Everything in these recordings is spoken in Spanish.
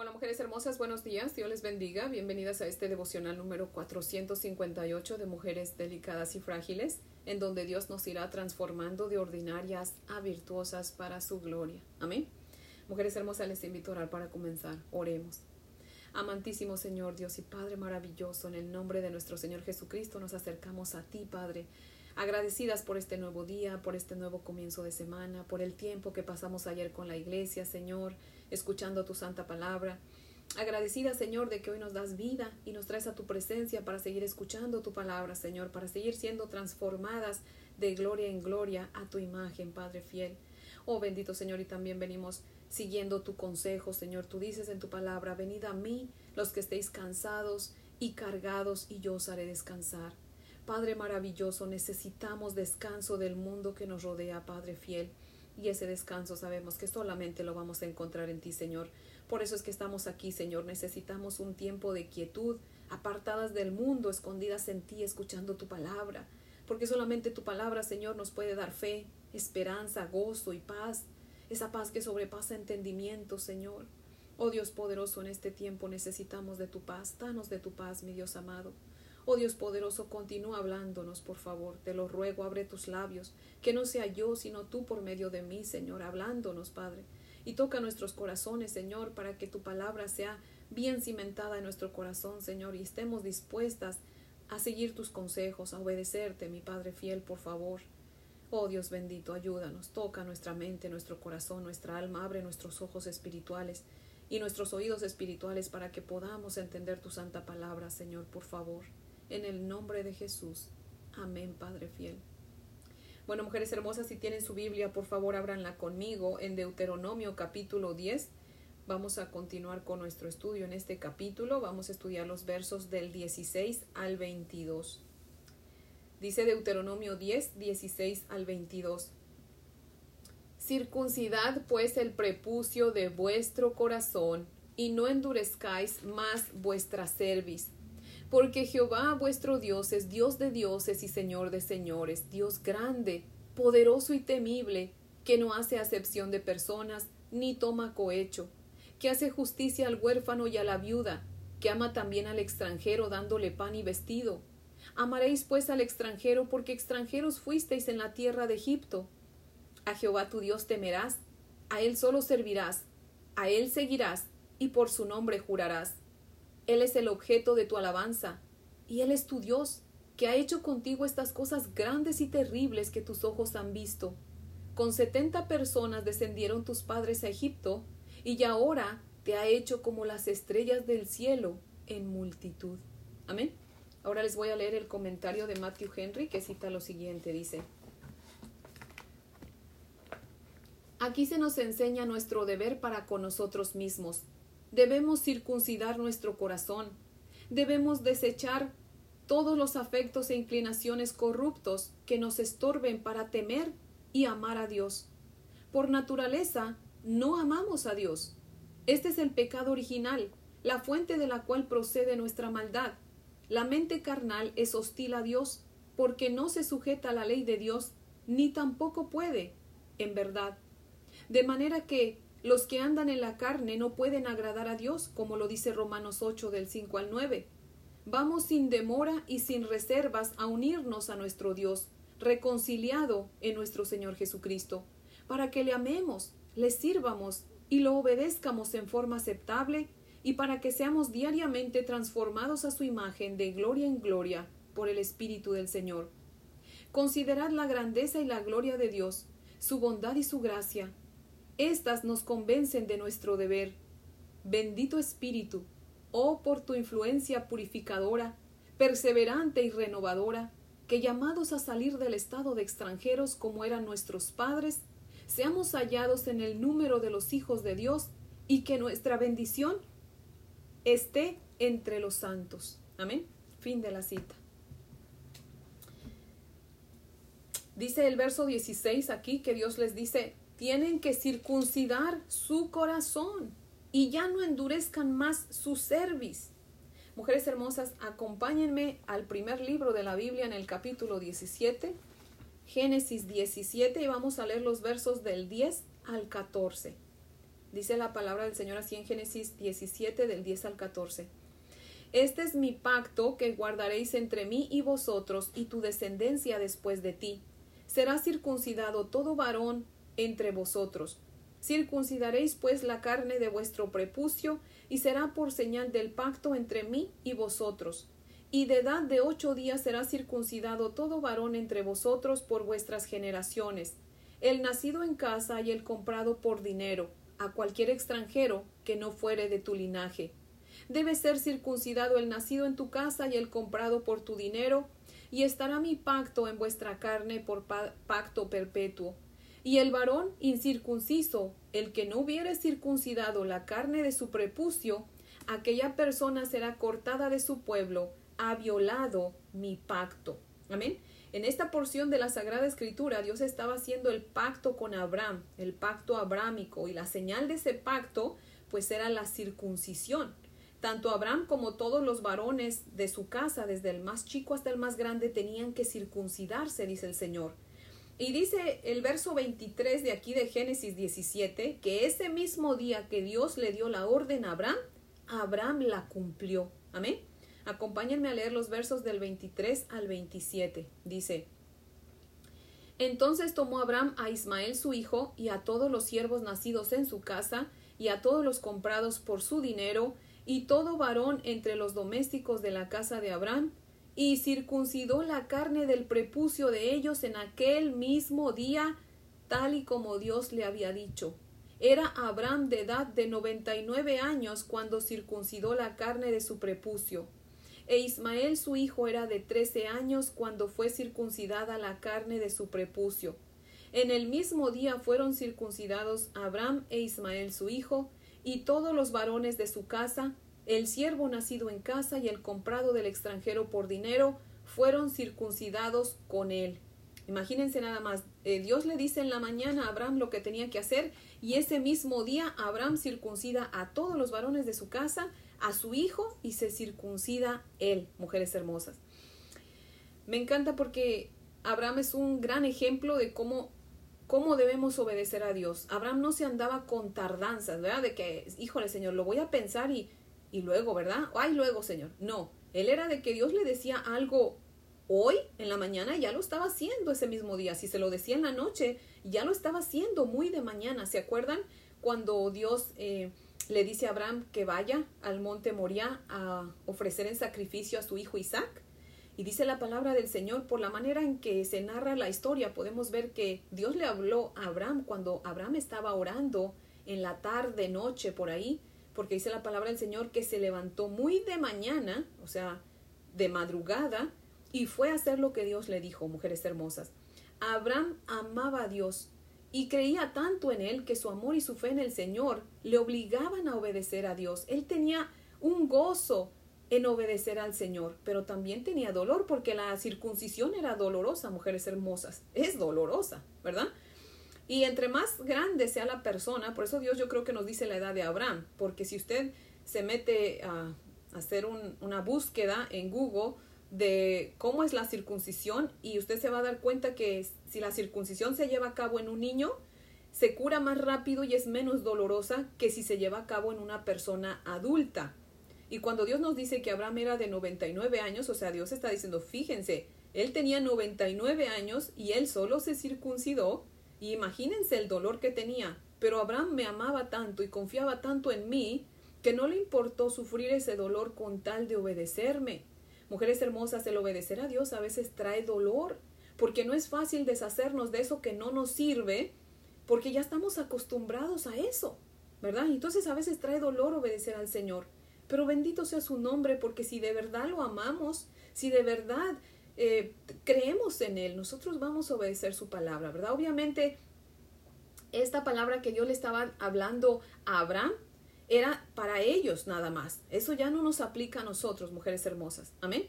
Hola mujeres hermosas, buenos días, Dios les bendiga. Bienvenidas a este devocional número 458 de Mujeres Delicadas y Frágiles, en donde Dios nos irá transformando de ordinarias a virtuosas para su gloria. Amén. Mujeres hermosas, les invito a orar para comenzar. Oremos. Amantísimo Señor, Dios y Padre maravilloso, en el nombre de nuestro Señor Jesucristo nos acercamos a ti, Padre agradecidas por este nuevo día, por este nuevo comienzo de semana, por el tiempo que pasamos ayer con la iglesia, Señor, escuchando tu santa palabra. Agradecida, Señor, de que hoy nos das vida y nos traes a tu presencia para seguir escuchando tu palabra, Señor, para seguir siendo transformadas de gloria en gloria a tu imagen, Padre fiel. Oh bendito Señor, y también venimos siguiendo tu consejo, Señor. Tú dices en tu palabra, venid a mí los que estéis cansados y cargados, y yo os haré descansar. Padre maravilloso, necesitamos descanso del mundo que nos rodea, Padre fiel. Y ese descanso sabemos que solamente lo vamos a encontrar en ti, Señor. Por eso es que estamos aquí, Señor. Necesitamos un tiempo de quietud, apartadas del mundo, escondidas en ti, escuchando tu palabra. Porque solamente tu palabra, Señor, nos puede dar fe, esperanza, gozo y paz. Esa paz que sobrepasa entendimiento, Señor. Oh Dios poderoso, en este tiempo necesitamos de tu paz. Danos de tu paz, mi Dios amado. Oh Dios poderoso, continúa hablándonos, por favor. Te lo ruego, abre tus labios, que no sea yo, sino tú por medio de mí, Señor, hablándonos, Padre. Y toca nuestros corazones, Señor, para que tu palabra sea bien cimentada en nuestro corazón, Señor, y estemos dispuestas a seguir tus consejos, a obedecerte, mi Padre fiel, por favor. Oh Dios bendito, ayúdanos, toca nuestra mente, nuestro corazón, nuestra alma, abre nuestros ojos espirituales y nuestros oídos espirituales para que podamos entender tu santa palabra, Señor, por favor en el nombre de Jesús. Amén, Padre fiel. Bueno, mujeres hermosas, si tienen su Biblia, por favor, ábranla conmigo en Deuteronomio capítulo 10. Vamos a continuar con nuestro estudio en este capítulo. Vamos a estudiar los versos del 16 al 22. Dice Deuteronomio 10, 16 al 22. Circuncidad pues el prepucio de vuestro corazón y no endurezcáis más vuestra cerviz porque Jehová vuestro Dios es Dios de dioses y Señor de señores, Dios grande, poderoso y temible, que no hace acepción de personas, ni toma cohecho, que hace justicia al huérfano y a la viuda, que ama también al extranjero dándole pan y vestido. Amaréis pues al extranjero porque extranjeros fuisteis en la tierra de Egipto. A Jehová tu Dios temerás, a él solo servirás, a él seguirás y por su nombre jurarás él es el objeto de tu alabanza, y Él es tu Dios, que ha hecho contigo estas cosas grandes y terribles que tus ojos han visto. Con setenta personas descendieron tus padres a Egipto, y ahora te ha hecho como las estrellas del cielo en multitud. Amén. Ahora les voy a leer el comentario de Matthew Henry que cita lo siguiente, dice. Aquí se nos enseña nuestro deber para con nosotros mismos, Debemos circuncidar nuestro corazón. Debemos desechar todos los afectos e inclinaciones corruptos que nos estorben para temer y amar a Dios. Por naturaleza, no amamos a Dios. Este es el pecado original, la fuente de la cual procede nuestra maldad. La mente carnal es hostil a Dios, porque no se sujeta a la ley de Dios, ni tampoco puede, en verdad. De manera que los que andan en la carne no pueden agradar a Dios, como lo dice Romanos 8 del 5 al 9. Vamos sin demora y sin reservas a unirnos a nuestro Dios, reconciliado en nuestro Señor Jesucristo, para que le amemos, le sirvamos y lo obedezcamos en forma aceptable y para que seamos diariamente transformados a su imagen de gloria en gloria por el Espíritu del Señor. Considerad la grandeza y la gloria de Dios, su bondad y su gracia, estas nos convencen de nuestro deber. Bendito Espíritu, oh por tu influencia purificadora, perseverante y renovadora, que llamados a salir del estado de extranjeros como eran nuestros padres, seamos hallados en el número de los hijos de Dios y que nuestra bendición esté entre los santos. Amén. Fin de la cita. Dice el verso 16 aquí que Dios les dice, tienen que circuncidar su corazón y ya no endurezcan más su cerviz. Mujeres hermosas, acompáñenme al primer libro de la Biblia en el capítulo 17, Génesis 17, y vamos a leer los versos del 10 al 14. Dice la palabra del Señor así en Génesis 17 del 10 al 14. Este es mi pacto que guardaréis entre mí y vosotros y tu descendencia después de ti. Será circuncidado todo varón entre vosotros. Circuncidaréis pues la carne de vuestro prepucio y será por señal del pacto entre mí y vosotros. Y de edad de ocho días será circuncidado todo varón entre vosotros por vuestras generaciones, el nacido en casa y el comprado por dinero, a cualquier extranjero que no fuere de tu linaje. Debe ser circuncidado el nacido en tu casa y el comprado por tu dinero, y estará mi pacto en vuestra carne por pacto perpetuo. Y el varón incircunciso, el que no hubiere circuncidado la carne de su prepucio, aquella persona será cortada de su pueblo, ha violado mi pacto. Amén. En esta porción de la Sagrada Escritura, Dios estaba haciendo el pacto con Abraham, el pacto abrámico, y la señal de ese pacto, pues era la circuncisión. Tanto Abraham como todos los varones de su casa, desde el más chico hasta el más grande, tenían que circuncidarse, dice el Señor. Y dice el verso 23 de aquí de Génesis 17, que ese mismo día que Dios le dio la orden a Abraham, Abraham la cumplió. Amén. Acompáñenme a leer los versos del 23 al 27. Dice, Entonces tomó Abraham a Ismael su hijo y a todos los siervos nacidos en su casa y a todos los comprados por su dinero y todo varón entre los domésticos de la casa de Abraham y circuncidó la carne del prepucio de ellos en aquel mismo día, tal y como Dios le había dicho. Era Abraham de edad de noventa y nueve años cuando circuncidó la carne de su prepucio e Ismael su hijo era de trece años cuando fue circuncidada la carne de su prepucio. En el mismo día fueron circuncidados Abraham e Ismael su hijo, y todos los varones de su casa, el siervo nacido en casa y el comprado del extranjero por dinero, fueron circuncidados con él. Imagínense nada más, eh, Dios le dice en la mañana a Abraham lo que tenía que hacer y ese mismo día Abraham circuncida a todos los varones de su casa a su hijo y se circuncida él, mujeres hermosas. Me encanta porque Abraham es un gran ejemplo de cómo, cómo debemos obedecer a Dios. Abraham no se andaba con tardanzas, ¿verdad? De que, híjole, Señor, lo voy a pensar y, y luego, ¿verdad? Ay, luego, Señor. No, él era de que Dios le decía algo hoy en la mañana ya lo estaba haciendo ese mismo día. Si se lo decía en la noche, ya lo estaba haciendo muy de mañana. ¿Se acuerdan cuando Dios eh, le dice a Abraham que vaya al monte Moriah a ofrecer en sacrificio a su hijo Isaac. Y dice la palabra del Señor, por la manera en que se narra la historia, podemos ver que Dios le habló a Abraham cuando Abraham estaba orando en la tarde, noche, por ahí, porque dice la palabra del Señor que se levantó muy de mañana, o sea, de madrugada, y fue a hacer lo que Dios le dijo, mujeres hermosas. Abraham amaba a Dios y creía tanto en él que su amor y su fe en el Señor le obligaban a obedecer a Dios. Él tenía un gozo en obedecer al Señor, pero también tenía dolor porque la circuncisión era dolorosa, mujeres hermosas. Es dolorosa, ¿verdad? Y entre más grande sea la persona, por eso Dios yo creo que nos dice la edad de Abraham, porque si usted se mete a hacer una búsqueda en Google, de cómo es la circuncisión y usted se va a dar cuenta que si la circuncisión se lleva a cabo en un niño, se cura más rápido y es menos dolorosa que si se lleva a cabo en una persona adulta. Y cuando Dios nos dice que Abraham era de 99 años, o sea, Dios está diciendo, fíjense, él tenía 99 años y él solo se circuncidó, y imagínense el dolor que tenía, pero Abraham me amaba tanto y confiaba tanto en mí que no le importó sufrir ese dolor con tal de obedecerme. Mujeres hermosas, el obedecer a Dios a veces trae dolor, porque no es fácil deshacernos de eso que no nos sirve, porque ya estamos acostumbrados a eso, ¿verdad? Entonces a veces trae dolor obedecer al Señor. Pero bendito sea su nombre, porque si de verdad lo amamos, si de verdad eh, creemos en Él, nosotros vamos a obedecer su palabra, ¿verdad? Obviamente, esta palabra que Dios le estaba hablando a Abraham era para ellos nada más. Eso ya no nos aplica a nosotros, mujeres hermosas. Amén.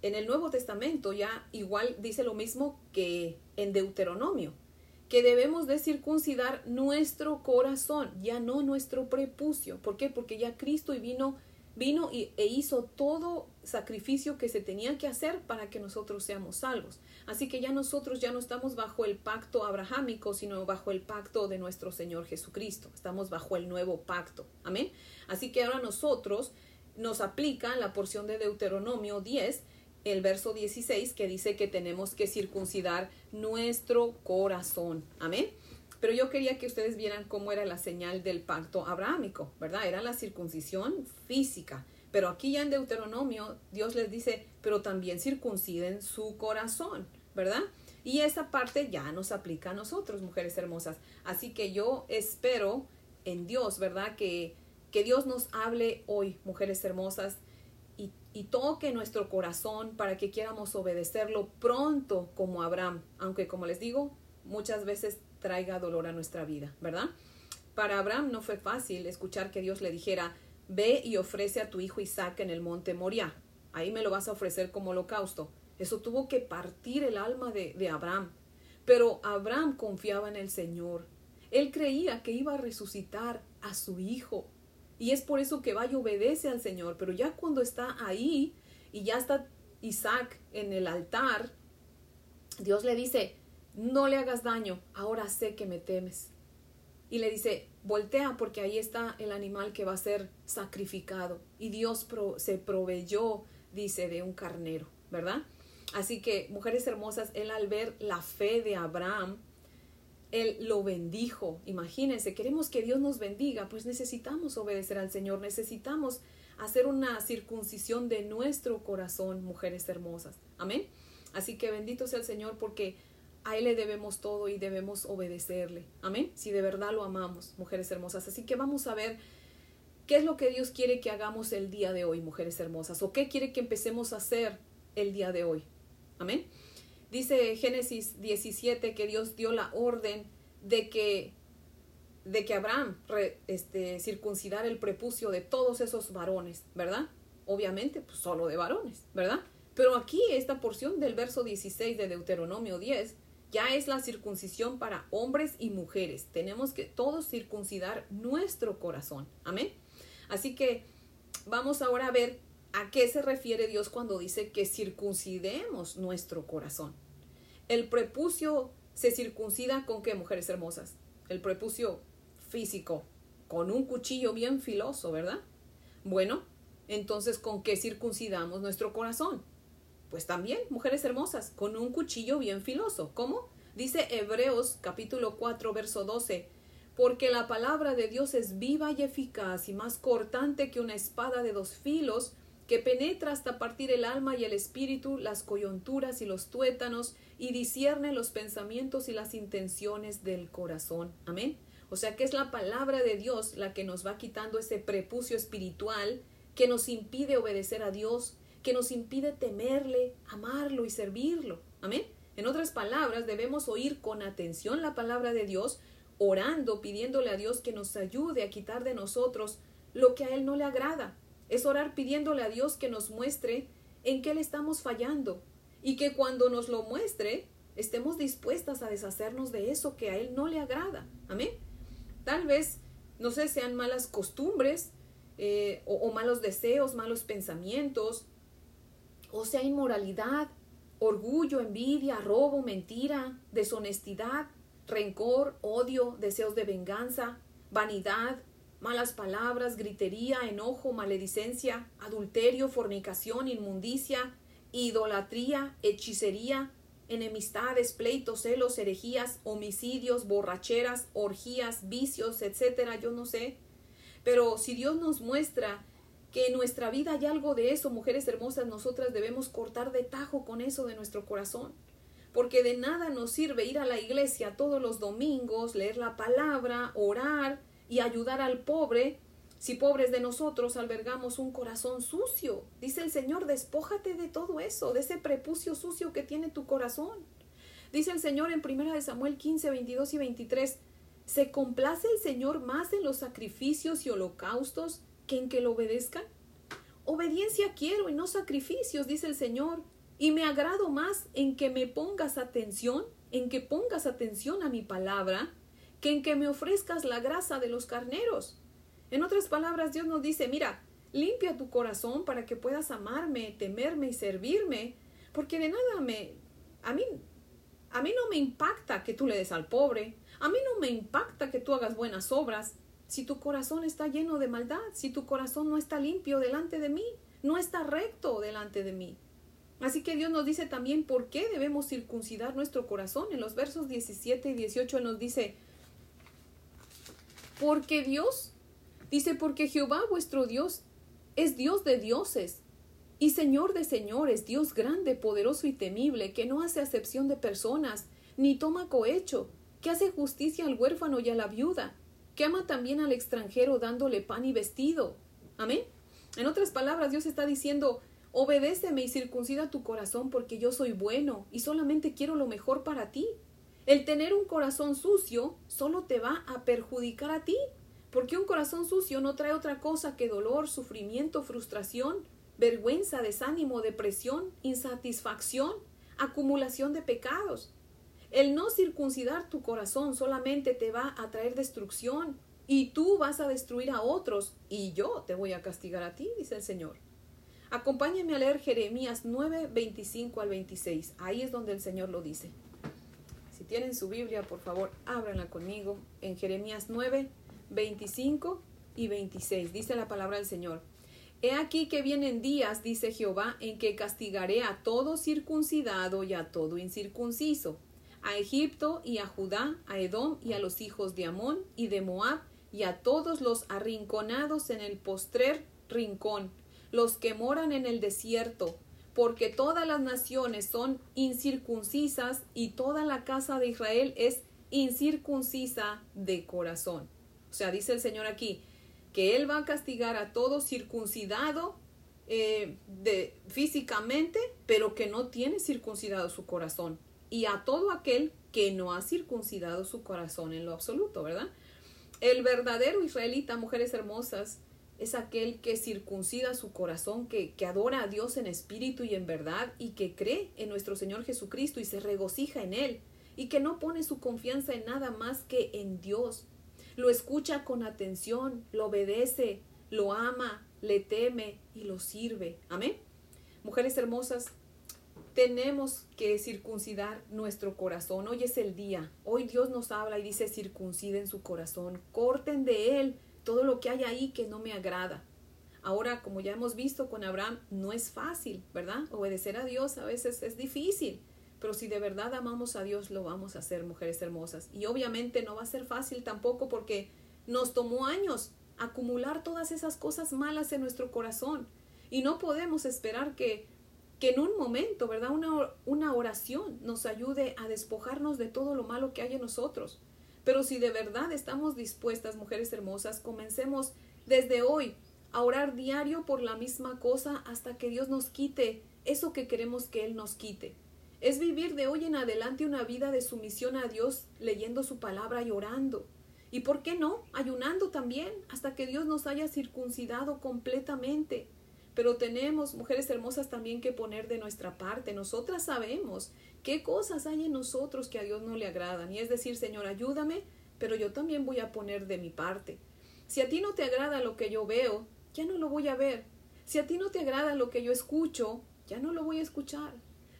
En el Nuevo Testamento ya igual dice lo mismo que en Deuteronomio, que debemos de circuncidar nuestro corazón, ya no nuestro prepucio. ¿Por qué? Porque ya Cristo vino vino y, e hizo todo sacrificio que se tenía que hacer para que nosotros seamos salvos. Así que ya nosotros ya no estamos bajo el pacto abrahámico, sino bajo el pacto de nuestro Señor Jesucristo. Estamos bajo el nuevo pacto. Amén. Así que ahora nosotros nos aplica la porción de Deuteronomio 10, el verso 16, que dice que tenemos que circuncidar nuestro corazón. Amén. Pero yo quería que ustedes vieran cómo era la señal del pacto abrahámico, ¿verdad? Era la circuncisión física. Pero aquí ya en Deuteronomio Dios les dice, pero también circunciden su corazón, ¿verdad? Y esa parte ya nos aplica a nosotros, mujeres hermosas. Así que yo espero en Dios, ¿verdad? Que, que Dios nos hable hoy, mujeres hermosas, y, y toque nuestro corazón para que quieramos obedecerlo pronto como Abraham. Aunque como les digo, muchas veces traiga dolor a nuestra vida, ¿verdad? Para Abraham no fue fácil escuchar que Dios le dijera, ve y ofrece a tu hijo Isaac en el monte Moriah. Ahí me lo vas a ofrecer como holocausto. Eso tuvo que partir el alma de, de Abraham. Pero Abraham confiaba en el Señor. Él creía que iba a resucitar a su hijo. Y es por eso que va y obedece al Señor. Pero ya cuando está ahí y ya está Isaac en el altar, Dios le dice, no le hagas daño, ahora sé que me temes. Y le dice, voltea porque ahí está el animal que va a ser sacrificado. Y Dios se proveyó, dice, de un carnero, ¿verdad? Así que, mujeres hermosas, él al ver la fe de Abraham, él lo bendijo. Imagínense, queremos que Dios nos bendiga, pues necesitamos obedecer al Señor, necesitamos hacer una circuncisión de nuestro corazón, mujeres hermosas. Amén. Así que bendito sea el Señor porque a Él le debemos todo y debemos obedecerle. Amén. Si de verdad lo amamos, mujeres hermosas. Así que vamos a ver qué es lo que Dios quiere que hagamos el día de hoy, mujeres hermosas, o qué quiere que empecemos a hacer el día de hoy. Amén. Dice Génesis 17 que Dios dio la orden de que de que Abraham este, circuncidara el prepucio de todos esos varones, ¿verdad? Obviamente, pues solo de varones, ¿verdad? Pero aquí esta porción del verso 16 de Deuteronomio 10 ya es la circuncisión para hombres y mujeres. Tenemos que todos circuncidar nuestro corazón. Amén. Así que vamos ahora a ver a qué se refiere Dios cuando dice que circuncidemos nuestro corazón. El prepucio se circuncida con qué, mujeres hermosas? El prepucio físico, con un cuchillo bien filoso, ¿verdad? Bueno, entonces, ¿con qué circuncidamos nuestro corazón? Pues también, mujeres hermosas, con un cuchillo bien filoso. ¿Cómo? Dice Hebreos capítulo 4, verso 12. Porque la palabra de Dios es viva y eficaz y más cortante que una espada de dos filos, que penetra hasta partir el alma y el espíritu, las coyunturas y los tuétanos, y discierne los pensamientos y las intenciones del corazón. Amén. O sea que es la palabra de Dios la que nos va quitando ese prepucio espiritual que nos impide obedecer a Dios, que nos impide temerle, amarlo y servirlo. Amén. En otras palabras, debemos oír con atención la palabra de Dios, orando, pidiéndole a Dios que nos ayude a quitar de nosotros lo que a Él no le agrada. Es orar pidiéndole a Dios que nos muestre en qué le estamos fallando y que cuando nos lo muestre estemos dispuestas a deshacernos de eso que a Él no le agrada. Amén. Tal vez, no sé, sean malas costumbres eh, o, o malos deseos, malos pensamientos, o sea, inmoralidad, orgullo, envidia, robo, mentira, deshonestidad, rencor, odio, deseos de venganza, vanidad, malas palabras, gritería, enojo, maledicencia, adulterio, fornicación, inmundicia, idolatría, hechicería, enemistades, pleitos, celos, herejías, homicidios, borracheras, orgías, vicios, etcétera, yo no sé. Pero si Dios nos muestra que en nuestra vida hay algo de eso, mujeres hermosas, nosotras debemos cortar de tajo con eso de nuestro corazón. Porque de nada nos sirve ir a la iglesia todos los domingos, leer la palabra, orar y ayudar al pobre, si pobres de nosotros albergamos un corazón sucio. Dice el Señor, despójate de todo eso, de ese prepucio sucio que tiene tu corazón. Dice el Señor en 1 Samuel 15, 22 y 23, ¿se complace el Señor más en los sacrificios y holocaustos que en que lo obedezcan? Obediencia quiero y no sacrificios, dice el Señor. Y me agrado más en que me pongas atención, en que pongas atención a mi palabra, que en que me ofrezcas la grasa de los carneros. En otras palabras, Dios nos dice, mira, Limpia tu corazón para que puedas amarme, temerme y servirme, porque de nada me a mí a mí no me impacta que tú le des al pobre, a mí no me impacta que tú hagas buenas obras, si tu corazón está lleno de maldad, si tu corazón no está limpio delante de mí, no está recto delante de mí. Así que Dios nos dice también por qué debemos circuncidar nuestro corazón. En los versos 17 y 18 nos dice, porque Dios, dice, porque Jehová vuestro Dios es Dios de dioses y Señor de señores, Dios grande, poderoso y temible, que no hace acepción de personas, ni toma cohecho, que hace justicia al huérfano y a la viuda, que ama también al extranjero dándole pan y vestido. Amén. En otras palabras, Dios está diciendo, obedéceme y circuncida tu corazón porque yo soy bueno y solamente quiero lo mejor para ti. El tener un corazón sucio solo te va a perjudicar a ti, porque un corazón sucio no trae otra cosa que dolor, sufrimiento, frustración, vergüenza, desánimo, depresión, insatisfacción, acumulación de pecados. El no circuncidar tu corazón solamente te va a traer destrucción y tú vas a destruir a otros y yo te voy a castigar a ti, dice el Señor. Acompáñenme a leer Jeremías 9, 25 al 26. Ahí es donde el Señor lo dice. Si tienen su Biblia, por favor, ábranla conmigo en Jeremías 9, 25 y 26. Dice la palabra del Señor. He aquí que vienen días, dice Jehová, en que castigaré a todo circuncidado y a todo incircunciso, a Egipto y a Judá, a Edom y a los hijos de Amón y de Moab, y a todos los arrinconados en el postrer rincón, los que moran en el desierto, porque todas las naciones son incircuncisas y toda la casa de Israel es incircuncisa de corazón. O sea, dice el Señor aquí, que Él va a castigar a todo circuncidado eh, de, físicamente, pero que no tiene circuncidado su corazón. Y a todo aquel que no ha circuncidado su corazón en lo absoluto, ¿verdad? El verdadero israelita, mujeres hermosas, es aquel que circuncida su corazón, que, que, adora a Dios en espíritu y en verdad, y que cree en nuestro Señor Jesucristo y se regocija en Él, y que no pone su confianza en nada más que en Dios, lo escucha con atención, lo obedece, lo ama, le teme y lo sirve. Amén. Mujeres hermosas, tenemos que circuncidar nuestro corazón. Hoy es el día. Hoy Dios nos habla y dice circunciden su corazón. Corten de él todo lo que hay ahí que no me agrada. Ahora, como ya hemos visto con Abraham, no es fácil, ¿verdad? Obedecer a Dios a veces es difícil. Pero si de verdad amamos a Dios, lo vamos a hacer, mujeres hermosas. Y obviamente no va a ser fácil tampoco porque nos tomó años acumular todas esas cosas malas en nuestro corazón. Y no podemos esperar que, que en un momento, ¿verdad? Una, una oración nos ayude a despojarnos de todo lo malo que hay en nosotros. Pero si de verdad estamos dispuestas, mujeres hermosas, comencemos desde hoy a orar diario por la misma cosa hasta que Dios nos quite eso que queremos que Él nos quite. Es vivir de hoy en adelante una vida de sumisión a Dios, leyendo su palabra y orando. Y por qué no, ayunando también hasta que Dios nos haya circuncidado completamente. Pero tenemos, mujeres hermosas, también que poner de nuestra parte. Nosotras sabemos qué cosas hay en nosotros que a Dios no le agradan. Y es decir, Señor, ayúdame, pero yo también voy a poner de mi parte. Si a ti no te agrada lo que yo veo, ya no lo voy a ver. Si a ti no te agrada lo que yo escucho, ya no lo voy a escuchar.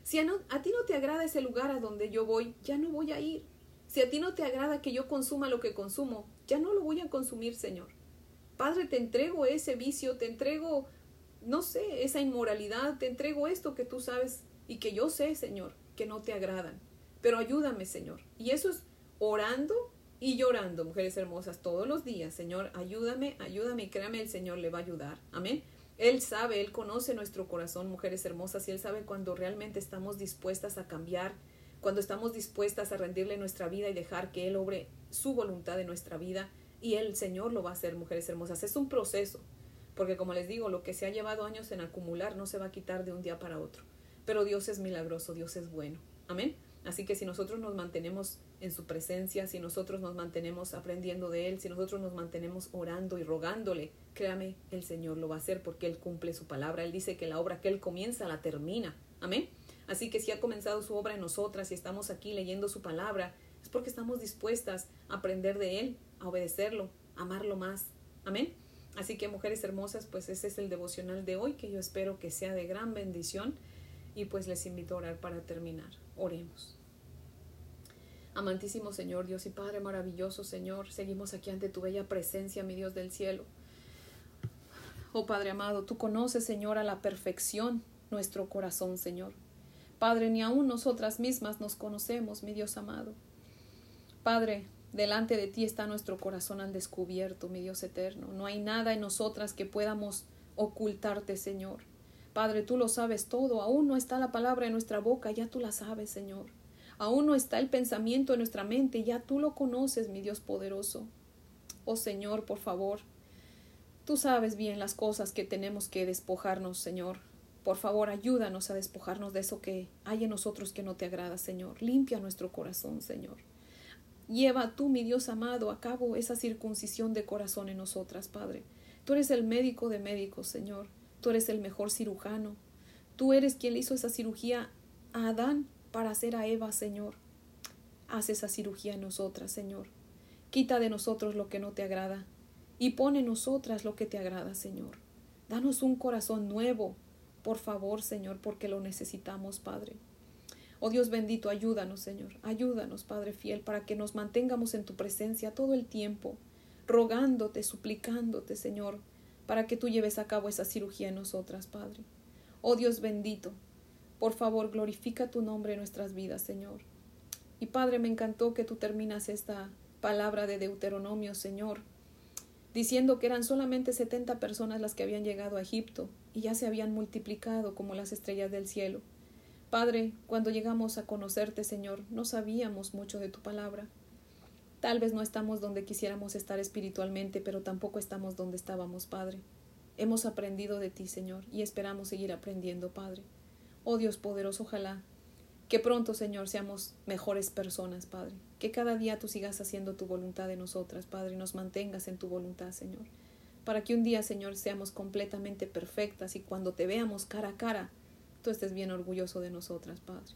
Si a, ti no te agrada ese lugar a donde yo voy, ya no voy a ir. Si a ti no te agrada que yo consuma lo que consumo, ya no lo voy a consumir, Señor. Padre, te entrego ese vicio, te entrego, no sé, esa inmoralidad, te entrego esto que tú sabes y que yo sé, Señor, que no te agradan. Pero ayúdame, Señor. Y eso es orando y llorando, mujeres hermosas, todos los días. Señor, ayúdame, ayúdame y créame, el Señor le va a ayudar. Amén. Él sabe, Él conoce nuestro corazón, mujeres hermosas, y Él sabe cuando realmente estamos dispuestas a cambiar, cuando estamos dispuestas a rendirle nuestra vida y dejar que Él obre su voluntad en nuestra vida. Y el Señor lo va a hacer, mujeres hermosas. Es un proceso, porque como les digo, lo que se ha llevado años en acumular no se va a quitar de un día para otro. Pero Dios es milagroso, Dios es bueno. Amén. Así que si nosotros nos mantenemos en su presencia, si nosotros nos mantenemos aprendiendo de Él, si nosotros nos mantenemos orando y rogándole, créame, el Señor lo va a hacer porque Él cumple su palabra. Él dice que la obra que Él comienza la termina. Amén. Así que si ha comenzado su obra en nosotras y estamos aquí leyendo su palabra, es porque estamos dispuestas a aprender de Él, a obedecerlo, a amarlo más. Amén. Así que mujeres hermosas, pues ese es el devocional de hoy que yo espero que sea de gran bendición y pues les invito a orar para terminar. Oremos. Amantísimo Señor, Dios y Padre maravilloso Señor, seguimos aquí ante tu bella presencia, mi Dios del cielo. Oh Padre amado, tú conoces, Señor, a la perfección nuestro corazón, Señor. Padre, ni aun nosotras mismas nos conocemos, mi Dios amado. Padre, delante de ti está nuestro corazón al descubierto, mi Dios eterno. No hay nada en nosotras que podamos ocultarte, Señor. Padre, tú lo sabes todo, aún no está la palabra en nuestra boca, ya tú la sabes, Señor. Aún no está el pensamiento en nuestra mente, ya tú lo conoces, mi Dios poderoso. Oh Señor, por favor, tú sabes bien las cosas que tenemos que despojarnos, Señor. Por favor, ayúdanos a despojarnos de eso que hay en nosotros que no te agrada, Señor. Limpia nuestro corazón, Señor. Lleva tú, mi Dios amado, a cabo esa circuncisión de corazón en nosotras, Padre. Tú eres el médico de médicos, Señor. Tú eres el mejor cirujano. Tú eres quien le hizo esa cirugía a Adán para hacer a Eva, Señor. Haz esa cirugía en nosotras, Señor. Quita de nosotros lo que no te agrada y pone en nosotras lo que te agrada, Señor. Danos un corazón nuevo, por favor, Señor, porque lo necesitamos, Padre. Oh Dios bendito, ayúdanos, Señor, ayúdanos, Padre fiel, para que nos mantengamos en tu presencia todo el tiempo, rogándote, suplicándote, Señor, para que tú lleves a cabo esa cirugía en nosotras, Padre. Oh Dios bendito, por favor, glorifica tu nombre en nuestras vidas, Señor. Y Padre, me encantó que tú terminas esta palabra de Deuteronomio, Señor, diciendo que eran solamente setenta personas las que habían llegado a Egipto y ya se habían multiplicado como las estrellas del cielo. Padre, cuando llegamos a conocerte, Señor, no sabíamos mucho de tu palabra. Tal vez no estamos donde quisiéramos estar espiritualmente, pero tampoco estamos donde estábamos, Padre. Hemos aprendido de ti, Señor, y esperamos seguir aprendiendo, Padre. Oh Dios poderoso, ojalá que pronto, Señor, seamos mejores personas, Padre. Que cada día tú sigas haciendo tu voluntad en nosotras, Padre, y nos mantengas en tu voluntad, Señor. Para que un día, Señor, seamos completamente perfectas y cuando te veamos cara a cara, tú estés bien orgulloso de nosotras, Padre.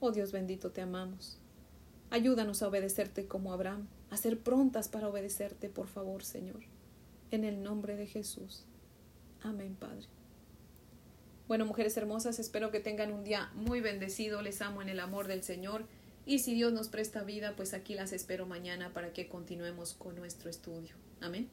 Oh Dios bendito, te amamos. Ayúdanos a obedecerte como Abraham, a ser prontas para obedecerte, por favor, Señor. En el nombre de Jesús. Amén, Padre. Bueno, mujeres hermosas, espero que tengan un día muy bendecido. Les amo en el amor del Señor. Y si Dios nos presta vida, pues aquí las espero mañana para que continuemos con nuestro estudio. Amén.